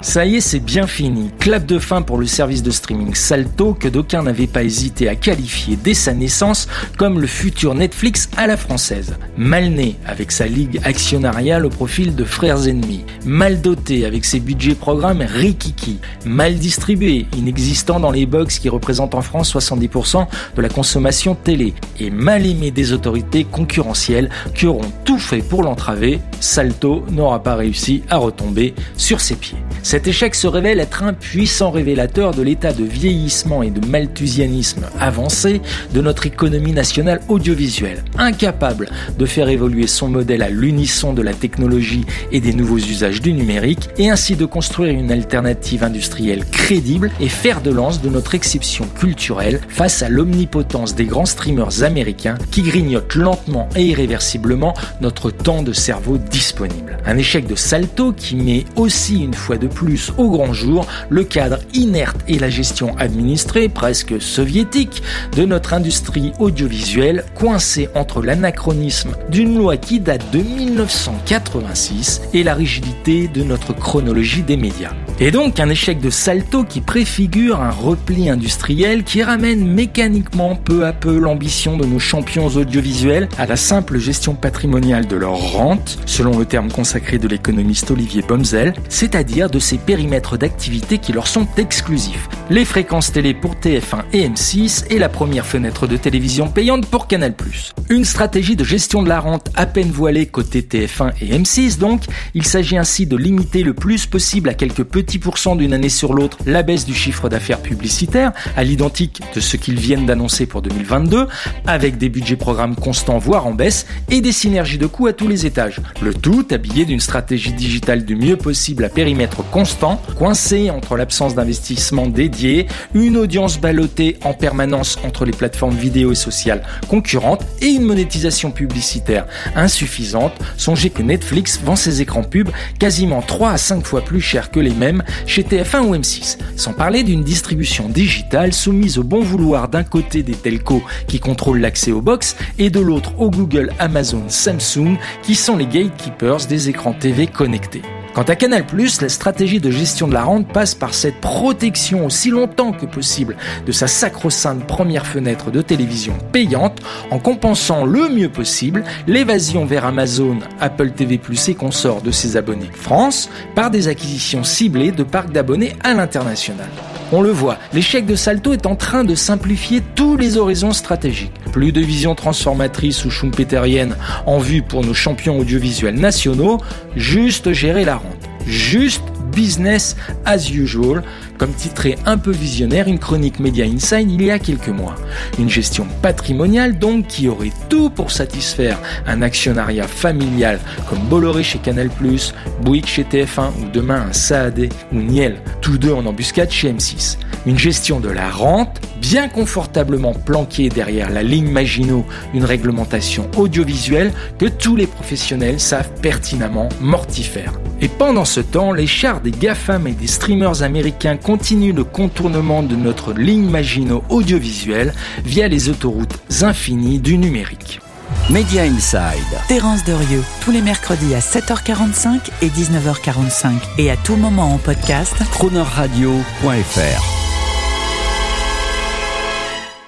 Ça y est, c'est bien fini. Clap de fin pour le service de streaming Salto que d'aucuns n'avaient pas hésité à qualifier dès sa naissance comme le futur Netflix à la française. Mal né avec sa ligue actionnariale au profil de frères ennemis. Mal doté avec ses budgets programmes rikiki. Mal distribué, inexistant dans les box qui représentent en France 70% de la consommation télé. Et mal aimé des autorités concurrentielles qui auront tout fait pour l'entraver, Salto n'aura pas réussi à retomber sur ses pieds. Cet échec se révèle être un puissant révélateur de l'état de vieillissement et de malthusianisme avancé de notre économie nationale audiovisuelle, incapable de faire évoluer son modèle à l'unisson de la technologie et des nouveaux usages du numérique, et ainsi de construire une alternative industrielle crédible et faire de lance de notre exception culturelle face à l'omnipotence des grands streamers américains qui grignotent lentement et irréversiblement notre temps de cerveau disponible. Un échec de Salto qui met aussi une fois de plus au grand jour le cadre inerte et la gestion administrée, presque soviétique, de notre industrie audiovisuelle coincée entre l'anachronisme d'une loi qui date de 1986 et la rigidité de notre chronologie des médias. Et donc un échec de salto qui préfigure un repli industriel qui ramène mécaniquement peu à peu l'ambition de nos champions audiovisuels à la simple gestion patrimoniale de leur rente, selon le terme consacré de l'économiste Olivier Bomzel, c'est-à-dire de ces périmètres d'activité qui leur sont exclusifs. Les fréquences télé pour TF1 et M6 et la première fenêtre de télévision payante pour Canal+. Une stratégie de gestion de la rente à peine voilée côté TF1 et M6 donc, il s'agit ainsi de limiter le plus possible à quelques petits pourcents d'une année sur l'autre la baisse du chiffre d'affaires publicitaire, à l'identique de ce qu'ils viennent d'annoncer pour 2022, avec des budgets programmes constants voire en baisse et des synergies de coûts à tous les étages. Le tout habillé d'une stratégie digitale du mieux possible à périmètre constant, coincé entre l'absence d'investissement dédié, une audience ballottée en permanence entre les plateformes vidéo et sociales concurrentes et une monétisation publicitaire insuffisante, songez que Netflix vend ses écrans pubs quasiment 3 à 5 fois plus cher que les mêmes chez TF1 ou M6, sans parler d'une distribution digitale soumise au bon vouloir d'un côté des telcos qui contrôlent l'accès aux box et de l'autre au Google, Amazon, Samsung qui sont les gatekeepers des écrans TV connectés. Quant à Canal+, la stratégie de gestion de la rente passe par cette protection aussi longtemps que possible de sa sacro-sainte première fenêtre de télévision payante en compensant le mieux possible l'évasion vers Amazon, Apple TV+, et consorts de ses abonnés France par des acquisitions ciblées de parcs d'abonnés à l'international. On le voit, l'échec de Salto est en train de simplifier tous les horizons stratégiques. Plus de vision transformatrice ou schumpeterienne en vue pour nos champions audiovisuels nationaux, juste gérer la rente. Juste business as usual, comme titré un peu visionnaire une chronique Media Inside il y a quelques mois. Une gestion patrimoniale donc qui aurait tout pour satisfaire un actionnariat familial comme Bolloré chez Canal+, Bouygues chez TF1 ou demain un Saadé ou Niel, tous deux en embuscade chez M6. Une gestion de la rente bien confortablement planquée derrière la ligne Maginot, une réglementation audiovisuelle que tous les professionnels savent pertinemment mortifère. Et pendant ce temps, les chars des GAFAM et des streamers américains continuent le contournement de notre ligne Maginot audiovisuelle via les autoroutes infinies du numérique. Media Inside. Terence Derieux, tous les mercredis à 7h45 et 19h45 et à tout moment en podcast. Cronerradio.fr